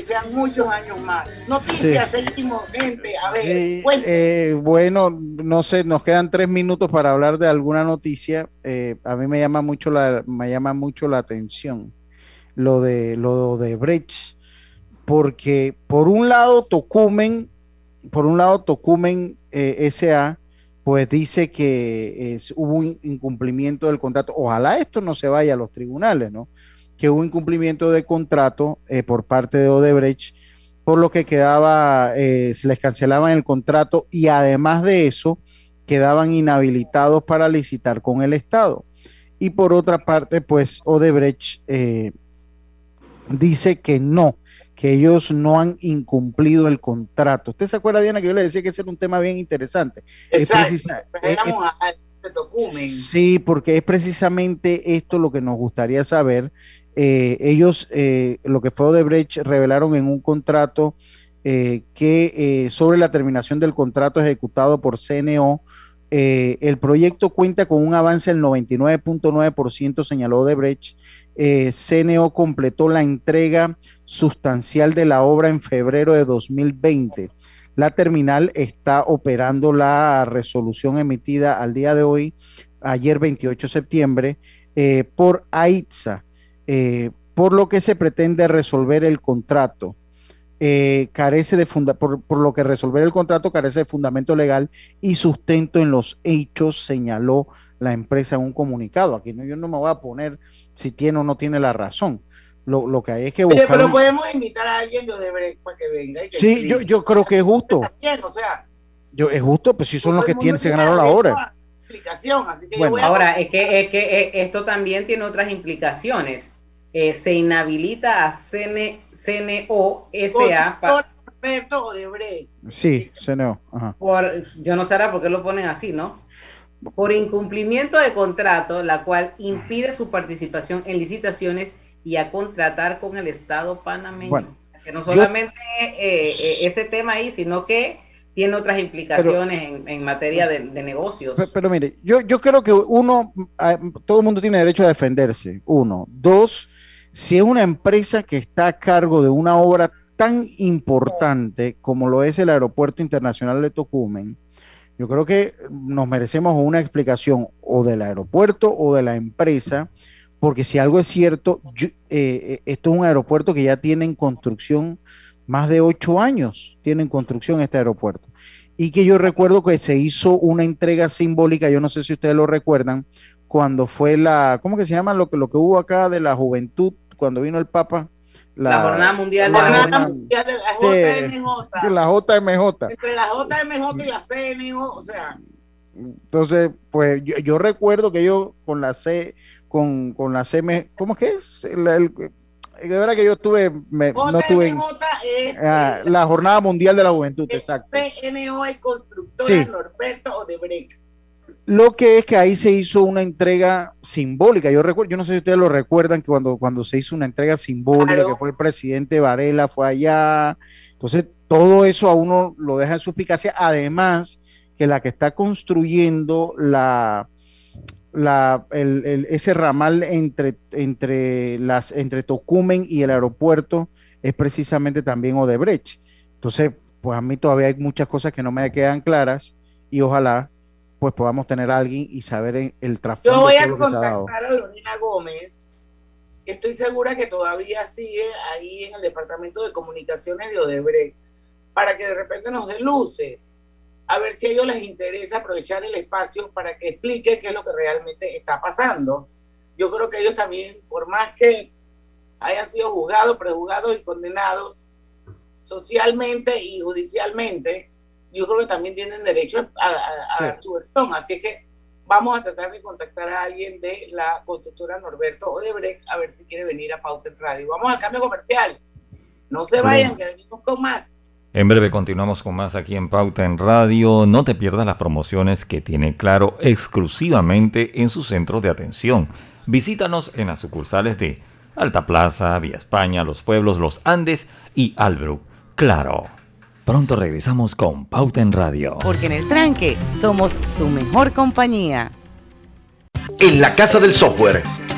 Que sean muchos años más. Noticias, seguimos, gente. A ver, Sí, eh, bueno, no sé, nos quedan tres minutos para hablar de alguna noticia. Eh, a mí me llama mucho la, me llama mucho la atención lo de lo de Brecht, porque por un lado Tocumen, por un lado Tocumen eh, SA, pues dice que es, hubo un incumplimiento del contrato. Ojalá esto no se vaya a los tribunales, ¿no? Que hubo incumplimiento de contrato eh, por parte de Odebrecht por lo que quedaba, eh, se les cancelaban el contrato y además de eso, quedaban inhabilitados para licitar con el Estado. Y por otra parte, pues Odebrecht eh, dice que no, que ellos no han incumplido el contrato. ¿Usted se acuerda, Diana, que yo le decía que ese era un tema bien interesante? Es Exacto. Tocumen. Sí, porque es precisamente esto lo que nos gustaría saber. Eh, ellos, eh, lo que fue Odebrecht, revelaron en un contrato eh, que sobre la terminación del contrato ejecutado por CNO, el proyecto cuenta con un avance del 99.9%, señaló Odebrecht. CNO completó la entrega sustancial de la obra en febrero de 2020. La terminal está operando la resolución emitida al día de hoy, ayer 28 de septiembre, por AITSA, eh, por lo que se pretende resolver el contrato. Eh, carece de funda por, por lo que resolver el contrato carece de fundamento legal y sustento en los hechos, señaló la empresa en un comunicado. Aquí no, yo no me voy a poner si tiene o no tiene la razón. Lo, lo que hay es que buscar. pero podemos invitar a alguien de Odebrecht para que venga. Y que Sí, yo, yo creo que es justo. Bien, o sea, Yo, es justo, pues si son los que tienen, se ganaron la derecho obra. a- explicación. Así que bueno, ahora es que, es que eh, esto también tiene otras implicaciones. Eh, se inhabilita a CN, CNO SA para Odebrecht. Sí, CNO. Ajá. Por, yo no sé por qué lo ponen así, ¿no? Por incumplimiento de contrato, la cual impide su participación en licitaciones y a contratar con el Estado panameño. Bueno, que no solamente eh, ese tema ahí, sino que tiene otras implicaciones en, materia de, negocios. Pero, mire, yo, yo creo que uno, ah, todo el mundo tiene derecho a defenderse, uno. Dos, si es una empresa que está a cargo de una obra tan importante como lo es el Aeropuerto Internacional de Tocumen, yo creo que nos merecemos una explicación o del aeropuerto o de la empresa, porque si algo es cierto, eh, eh, esto es un aeropuerto que ya tiene en construcción más de ocho años tiene en construcción este aeropuerto. Y que yo recuerdo que se hizo una entrega simbólica, yo no sé si ustedes lo recuerdan, cuando fue la, ¿cómo que se llama lo que, lo que hubo acá de la juventud, cuando vino el Papa? La, Jornada Mundial de la, Jornada Mundial de la JMJ. la JMJ. Entre la JMJ y la CNO, o sea. Entonces, pues yo, recuerdo que yo con la C, con, con la CM, ¿cómo que es? el, de verdad que yo estuve, no tuve ah, la Jornada Mundial de la Juventud, exacto. CNO y constructora Norberto Odebrecht. Lo que es que ahí se hizo una entrega simbólica. Yo recuerdo, yo no sé si ustedes lo recuerdan que cuando, cuando se hizo una entrega simbólica, que fue el presidente Varela, fue allá. Entonces, todo eso a uno lo deja en suspicacia. Además, que la que está construyendo la, la, el, ese ramal entre, entre, las, entre Tocumen y el aeropuerto es precisamente también Odebrecht. Entonces, pues a mí todavía hay muchas cosas que no me quedan claras y ojalá pues podamos tener a alguien y saber el, el trasfondo. Yo voy a contactar a Lorena Gómez, estoy segura que todavía sigue ahí en el departamento de comunicaciones de Odebrecht, para que de repente nos dé luces a ver si a ellos les interesa aprovechar el espacio para que explique qué es lo que realmente está pasando. Yo creo que ellos también, por más que hayan sido juzgados, prejuzgados y condenados socialmente y judicialmente, yo creo que también tienen derecho a, dar su gestión. Así que vamos a tratar de contactar a alguien de la constructora Norberto Odebrecht a ver si quiere venir a Pauta Radio. Vamos al cambio comercial. No se vayan, que venimos con más. En breve continuamos con más aquí en Pauta en Radio. No te pierdas las promociones que tiene Claro exclusivamente en sus centros de atención. Visítanos en las sucursales de Alta Plaza, Vía España, Los Pueblos, Los Andes y Albrook. Claro. Pronto regresamos con Pauta en Radio. Porque en el tranque somos su mejor compañía. En la Casa del Software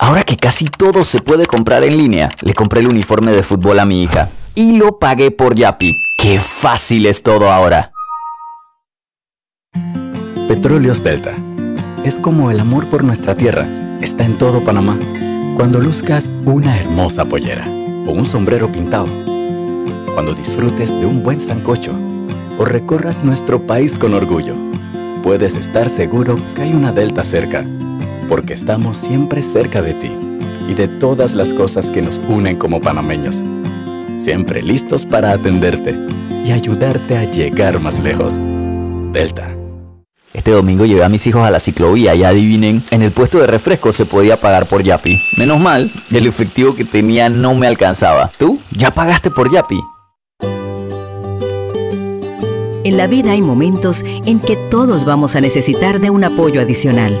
Ahora que casi todo se puede comprar en línea, le compré el uniforme de fútbol a mi hija y lo pagué por Yapi. ¡Qué fácil es todo ahora! Petróleos Delta. Es como el amor por nuestra tierra. Está en todo Panamá. Cuando luzcas una hermosa pollera o un sombrero pintado. Cuando disfrutes de un buen sancocho o recorras nuestro país con orgullo. Puedes estar seguro que hay una Delta cerca, porque estamos siempre cerca de ti y de todas las cosas que nos unen como panameños. Siempre listos para atenderte y ayudarte a llegar más lejos. Delta. Este domingo llevé a mis hijos a la ciclovía y adivinen, en el puesto de refresco se podía pagar por Yapi. Menos mal, el efectivo que tenía no me alcanzaba. ¿Tú? ¿Ya pagaste por Yapi? En la vida hay momentos en que todos vamos a necesitar de un apoyo adicional.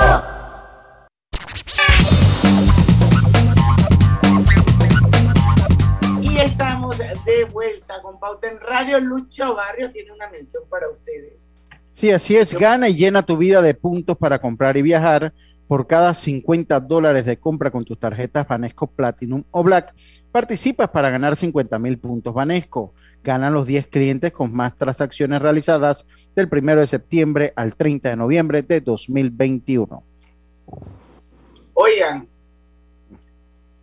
Pauta en Radio. Lucho Barrio tiene una mención para ustedes. Sí, así es. Gana y llena tu vida de puntos para comprar y viajar. Por cada 50 dólares de compra con tus tarjetas Banesco Platinum o Black, participas para ganar 50 mil puntos Banesco. Ganan los 10 clientes con más transacciones realizadas del 1 de septiembre al 30 de noviembre de 2021. Oigan,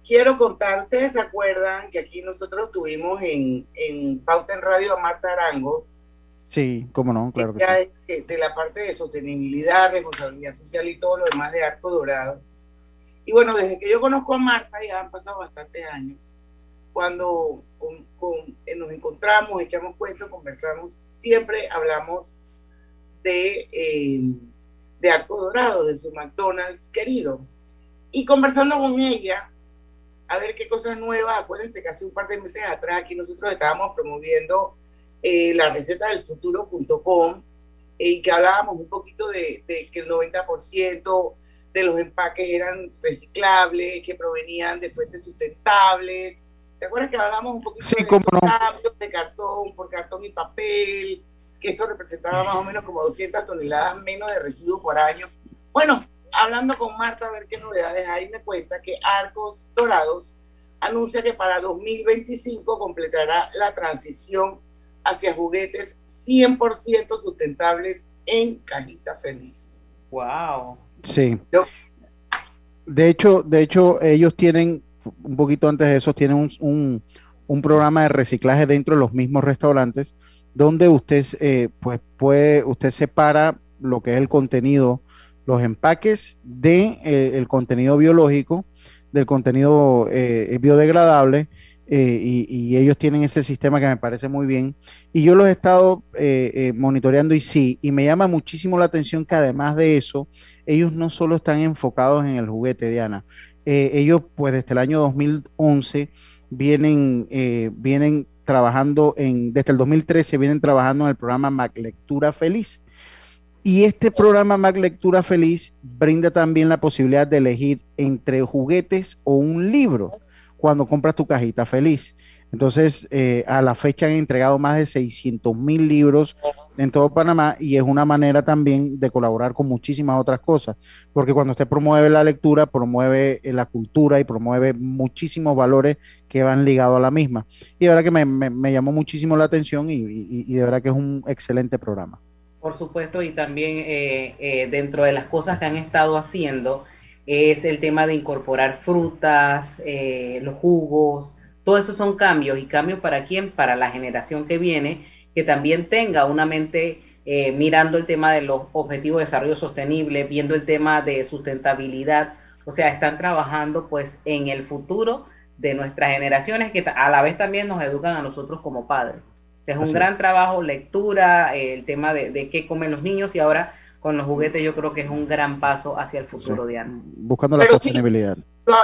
quiero contar, ustedes se acuerdan que aquí nosotros tuvimos en, en Pauta en Radio a Marta Arango, Sí, cómo no, claro que sí. de, de la parte de sostenibilidad, responsabilidad social y todo lo demás de Arco Dorado. Y bueno, desde que yo conozco a Marta, ya han pasado bastantes años, cuando con- con- eh, nos encontramos, echamos cuentos, conversamos, siempre hablamos de, eh, de Arco Dorado, de su McDonald's querido. Y conversando con ella, a ver qué cosas nuevas, acuérdense que hace un par de meses atrás aquí nosotros estábamos promoviendo eh, la receta del futuro.com eh, y que hablábamos un poquito de, de que el 90% de los empaques eran reciclables, que provenían de fuentes sustentables. ¿Te acuerdas que hablamos un poquito Sí, de no. cambios de cartón por cartón y papel, que eso representaba más o menos como 200 toneladas menos de residuos por año? Bueno, hablando con Marta a ver qué novedades hay, me cuenta que Arcos Dorados anuncia que para 2025 completará la transición hacia juguetes 100% sustentables en cajita feliz. Wow. Sí. De hecho, de hecho, ellos tienen, un poquito antes de eso, tienen un, un- un programa de reciclaje dentro de los mismos restaurantes, donde usted, eh, pues, puede, usted separa lo que es el contenido, los empaques de eh, el contenido biológico, del contenido eh, biodegradable, eh, y, ellos tienen ese sistema que me parece muy bien. Y yo los he estado monitoreando y sí, y me llama muchísimo la atención que además de eso, ellos no solo están enfocados en el juguete, Diana, ellos pues desde el año 2011 vienen, vienen trabajando en, desde el 2013 vienen trabajando en el programa Mac Lectura Feliz. Y este programa Mac Lectura Feliz brinda también la posibilidad de elegir entre juguetes o un libro cuando compras tu cajita feliz. Entonces, eh, a la fecha han entregado más de 600 mil libros en todo Panamá y es una manera también de colaborar con muchísimas otras cosas, porque cuando usted promueve la lectura, promueve eh, la cultura y promueve muchísimos valores que van ligados a la misma. Y de verdad que me, llamó muchísimo la atención y- y de verdad que es un excelente programa. Por supuesto, y también eh, eh, dentro de las cosas que han estado haciendo es el tema de incorporar frutas, eh, los jugos, todo eso son cambios. ¿Y cambios para quién? Para la generación que viene, que también tenga una mente eh, mirando el tema de los objetivos de desarrollo sostenible, viendo el tema de sustentabilidad. O sea, están trabajando pues en el futuro de nuestras generaciones que a la vez también nos educan a nosotros como padres. Es un gran trabajo, lectura, el tema de, qué comen los niños y ahora con los juguetes yo creo que es un gran paso hacia el futuro, de Diana. Buscando la sostenibilidad.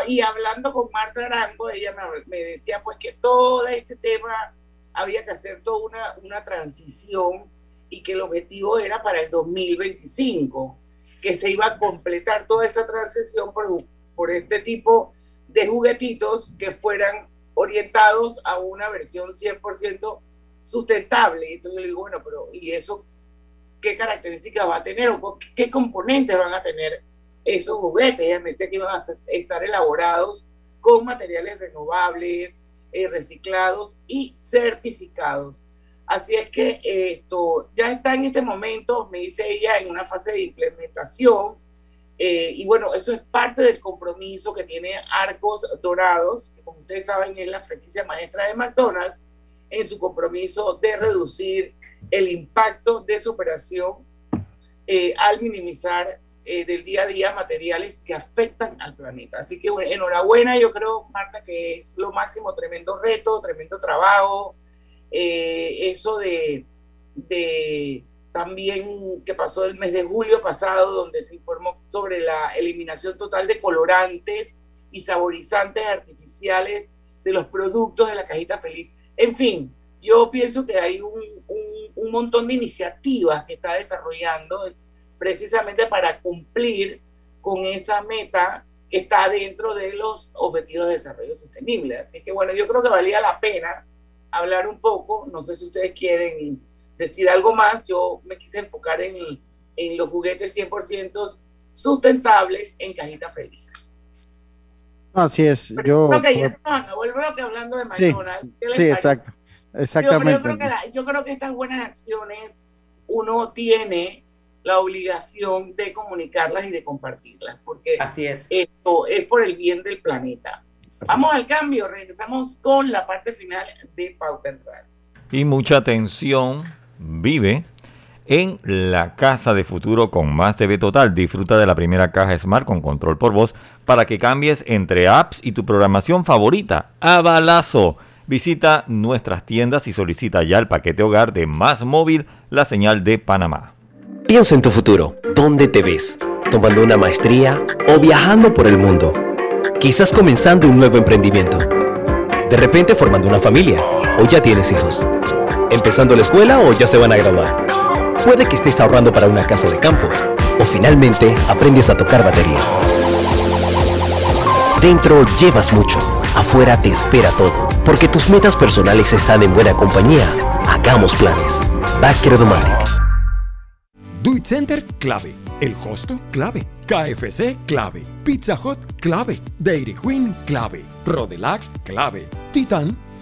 y hablando con Marta Arango, ella me, decía pues que todo este tema había que hacer toda una, una transición y que el objetivo era para el 2025, que se iba a completar toda esa transición por, por este tipo de juguetitos que fueran orientados a una versión 100% sustentable. Entonces yo le digo, bueno, pero ¿y eso qué características va a tener o qué componentes van a tener esos juguetes? Ella me decía que iban a estar elaborados con materiales renovables, eh, reciclados y certificados. Así es que esto ya está en este momento, me dice ella, en una fase de implementación. Eh, y bueno, eso es parte del compromiso que tiene Arcos Dorados, que como ustedes saben es la franquicia maestra de McDonald's, en su compromiso de reducir el impacto de su operación eh, al minimizar eh, del día a día materiales que afectan al planeta. Así que enhorabuena, yo creo, Marta, que es lo máximo, tremendo reto, tremendo trabajo. Eh, eso de, de también que pasó el mes de julio pasado, donde se informó sobre la eliminación total de colorantes y saborizantes artificiales de los productos de la cajita feliz. En fin, yo pienso que hay un, un, montón de iniciativas que está desarrollando precisamente para cumplir con esa meta que está dentro de los objetivos de desarrollo sostenible. Así que bueno, yo creo que valía la pena hablar un poco, no sé si ustedes quieren decir algo más, yo me quise enfocar en, en los juguetes 100% sustentables en cajita feliz. Así es, yo... Creo que hablando de McDonald's. Sí, sí exacto. Exactamente. Yo, creo que yo creo que estas buenas acciones uno tiene la obligación de comunicarlas y de compartirlas, porque Así es. esto es por el bien del planeta. Vamos al cambio, regresamos con la parte final de Pauta en Y mucha atención, vive en la casa de futuro con más TV Total. Disfruta de la primera caja Smart con control por voz para que cambies entre apps y tu programación favorita a balazo. Visita nuestras tiendas y solicita ya el paquete hogar de Más Móvil, la señal de Panamá. Piensa en tu futuro. ¿Dónde te ves? ¿Tomando una maestría o viajando por el mundo? Quizás comenzando un nuevo emprendimiento. De repente formando una familia o ya tienes hijos. Empezando la escuela o ya se van a graduar. Puede que estés ahorrando para una casa de campo o finalmente aprendes a tocar batería. Dentro llevas mucho, afuera te espera todo, porque tus metas personales están en buena compañía. Hagamos planes. Backer Automatic. Duit Center, clave. El Hosto, clave. KFC, clave. Pizza Hut, clave. Dairy Queen, clave. Rodelac, clave. Titan,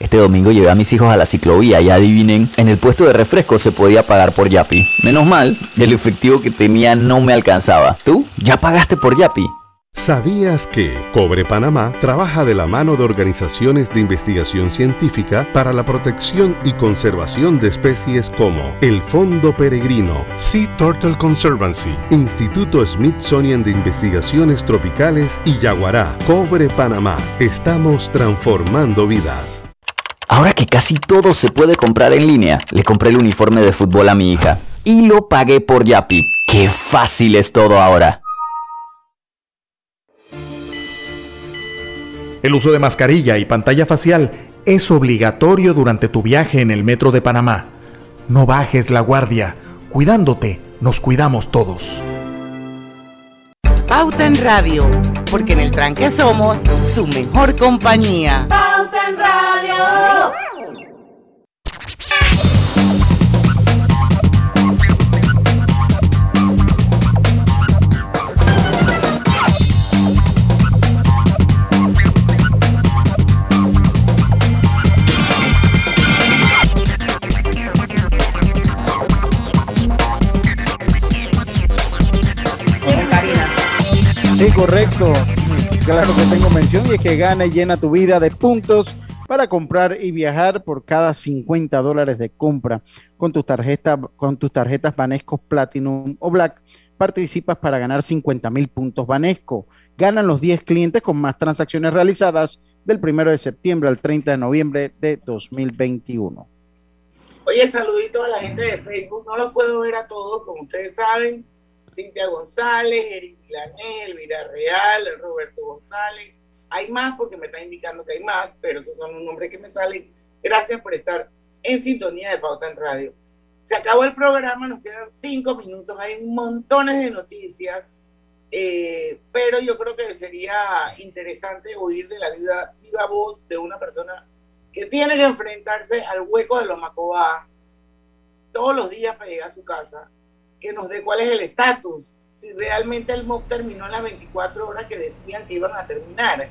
Este domingo llevé a mis hijos a la ciclovía y adivinen, en el puesto de refresco se podía pagar por Yapi. Menos mal, el efectivo que tenía no me alcanzaba. ¿Tú? ¿Ya pagaste por Yapi? ¿Sabías que Cobre Panamá trabaja de la mano de organizaciones de investigación científica para la protección y conservación de especies como el Fondo Peregrino, Sea Turtle Conservancy, Instituto Smithsonian de Investigaciones Tropicales y Yaguará? Cobre Panamá. Estamos transformando vidas. Ahora que casi todo se puede comprar en línea, le compré el uniforme de fútbol a mi hija y lo pagué por Yapi. ¡Qué fácil es todo ahora! El uso de mascarilla y pantalla facial es obligatorio durante tu viaje en el metro de Panamá. No bajes la guardia. Cuidándote, nos cuidamos todos. Pauta en Radio, porque en el tranque somos su mejor compañía. En Radio. Sí, correcto. Claro que tengo mención y es que gana y llena tu vida de puntos para comprar y viajar por cada 50 dólares de compra con tus tarjetas con tus tarjetas Banesco Platinum o Black. Participas para ganar 50 mil puntos Banesco. Ganan los 10 clientes con más transacciones realizadas del 1 de septiembre al 30 de noviembre de 2021. Oye, saludito a la gente de Facebook. No los puedo ver a todos, como ustedes saben. Cintia González, Eric Milanel, Elvira Real, Roberto González. Hay más porque me está indicando que hay más, pero esos son los nombres que me salen. Gracias por estar en sintonía de Pauta en Radio. Se acabó el programa, nos quedan cinco minutos, hay montones de noticias, eh, pero yo creo que sería interesante oír de la viva, viva voz de una persona que tiene que enfrentarse al hueco de los Macobá todos los días para llegar a su casa que nos dé cuál es el estatus, si realmente el MOC terminó en las 24 horas que decían que iban a terminar.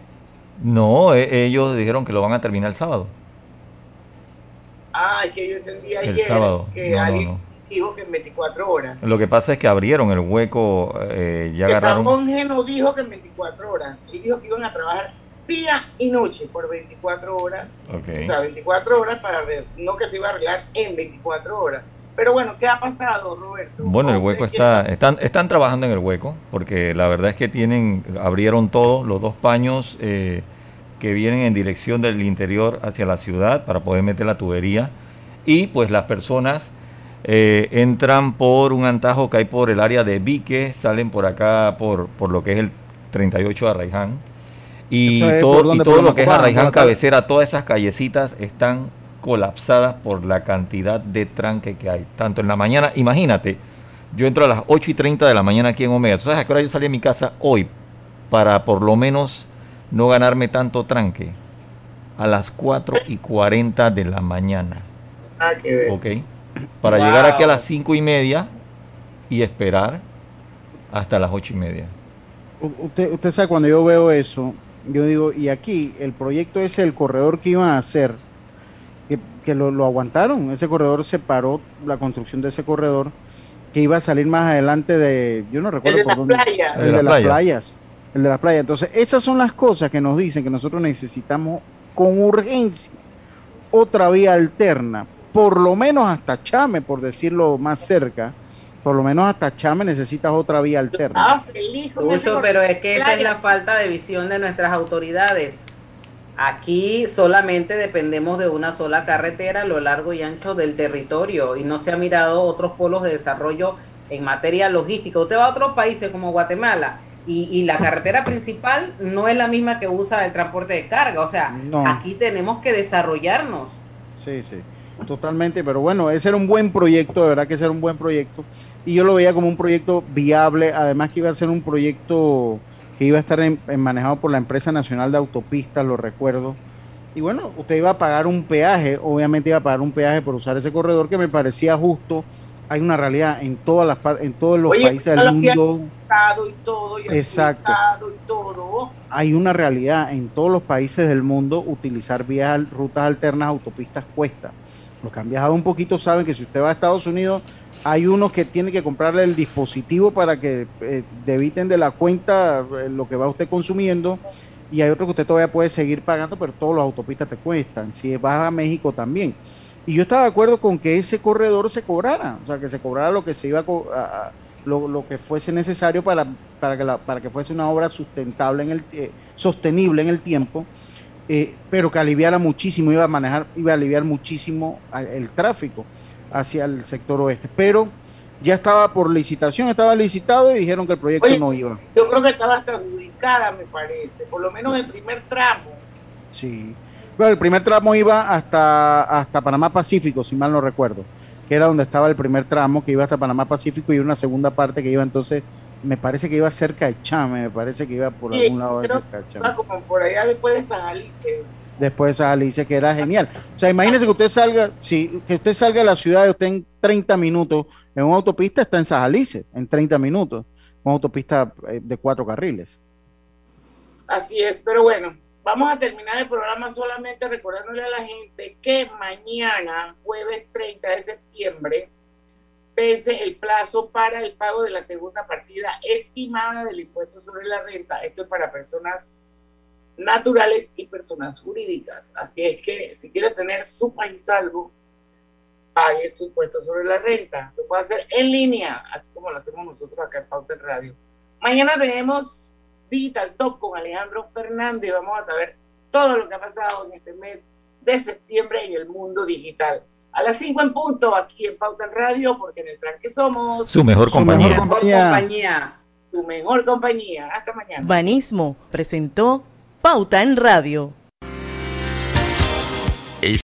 No, e- ellos dijeron que lo van a terminar el sábado. Ah, es que yo entendí El ayer sábado. que No, no, alguien no. dijo que en 24 horas. Lo que pasa es que abrieron el hueco, eh, ya que agarraron. San no dijo que en 24 horas, él dijo que iban a trabajar día y noche por 24 horas. Ok. O sea, 24 horas para ver, no que se iba a arreglar en 24 horas. Pero bueno, ¿qué ha pasado, Roberto? Bueno, el hueco está, están, están trabajando en el hueco, porque la verdad es que tienen, abrieron todos los dos paños eh, que vienen en dirección del interior hacia la ciudad para poder meter la tubería. Y pues las personas eh, entran por un antajo que hay por el área de Vique, salen por acá por, por lo que es el 38 de Arraiján. Y es todo, y todo lo que es Arraiján cabecera, todas esas callecitas están colapsadas por la cantidad de tranque que hay, tanto en la mañana, imagínate, yo entro a las 8 y 30 de la mañana aquí en Omega, ¿tú sabes a qué hora yo salí de mi casa hoy para por lo menos no ganarme tanto tranque? A las 4 y 40 de la mañana, Ah, que ver. ¿ok? Para Wow. llegar aquí a las 5 y media y esperar hasta las 8 y media. Usted, usted sabe, cuando yo veo eso, yo digo, y aquí el proyecto ese, el corredor que iban a hacer, que, lo, lo aguantaron, ese corredor se paró, la construcción de ese corredor, que iba a salir más adelante de, yo no recuerdo de por las dónde. playas. El De de, las playas. playas. El de las playas. Entonces, esas son las cosas que nos dicen que nosotros necesitamos con urgencia otra vía alterna, por lo menos hasta Chame, por decirlo más cerca, por lo menos hasta Chame necesitas otra vía alterna. Ah, feliz con ese Uso, corredor pero es que esa es la falta de visión de nuestras autoridades. Aquí solamente dependemos de una sola carretera a lo largo y ancho del territorio y no se ha mirado otros polos de desarrollo en materia logística. Usted va a otros países como Guatemala y, y la carretera principal no es la misma que usa el transporte de carga. O sea, No. aquí tenemos que desarrollarnos. Sí, sí, totalmente, pero bueno, ese era un buen proyecto, de verdad que ese era un buen proyecto, y yo lo veía como un proyecto viable, además que iba a ser un proyecto que iba a estar en- en manejado por la empresa nacional de autopistas, lo recuerdo, y bueno, usted iba a pagar un peaje, obviamente iba a pagar un peaje por usar ese corredor que me parecía justo, hay una realidad en todas las en todos los Oye, países del mundo, Estado y todo, y el Exacto. Estado y todo. hay una realidad en todos los países del mundo utilizar vías, rutas alternas, autopistas cuesta. los que han viajado un poquito saben que si usted va a Estados Unidos, hay unos que tienen que comprarle el dispositivo para que eh, debiten de la cuenta eh, lo que va usted consumiendo y hay otros que usted todavía puede seguir pagando, pero todos los autopistas te cuestan. Si vas a México también. Y yo estaba de acuerdo con que ese corredor se cobrara, o sea, que se cobrara lo que se iba a, lo, que fuese necesario para, para, que para que fuese una obra sustentable en el eh, sostenible en el tiempo, eh, pero que aliviara muchísimo, iba a manejar, iba a aliviar muchísimo el tráfico hacia el sector oeste. Pero ya estaba por licitación, estaba licitado y dijeron que el proyecto no iba. Yo creo que estaba hasta adjudicada, me parece, por lo menos el primer tramo. Sí, bueno, el primer tramo iba hasta, hasta Panamá Pacífico, si mal no recuerdo, que era donde estaba el primer tramo, que iba hasta Panamá Pacífico y una segunda parte que iba entonces, me parece que iba cerca de Chame, me parece que iba por algún lado de cerca de Chame. como por allá después de San Alice después de esa Alicia, que era genial. O sea, imagínese que usted salga, si que usted salga de la ciudad y usted en 30 minutos en una autopista está en Sajalices, en 30 minutos, una autopista eh, de cuatro carriles. Así es, pero bueno, vamos a terminar el programa solamente recordándole a la gente que mañana, jueves 30 de septiembre, vence el plazo para el pago de la segunda partida estimada del impuesto sobre la renta. Esto es para personas naturales y personas jurídicas. Así es que si quiere tener su país salvo, pague su impuesto sobre la renta. Lo puede hacer en línea, así como lo hacemos nosotros acá en Pauta en Radio. Mañana tenemos Digital Top con Alejandro Fernández. Vamos a saber todo lo que ha pasado en este mes de septiembre en el mundo digital. A las 5 en punto, aquí en Pauta en Radio, porque en el tranque somos su mejor compañía. Su mejor compañía. Tu mejor compañía. Hasta mañana. Banismo presentó Pauta en Radio.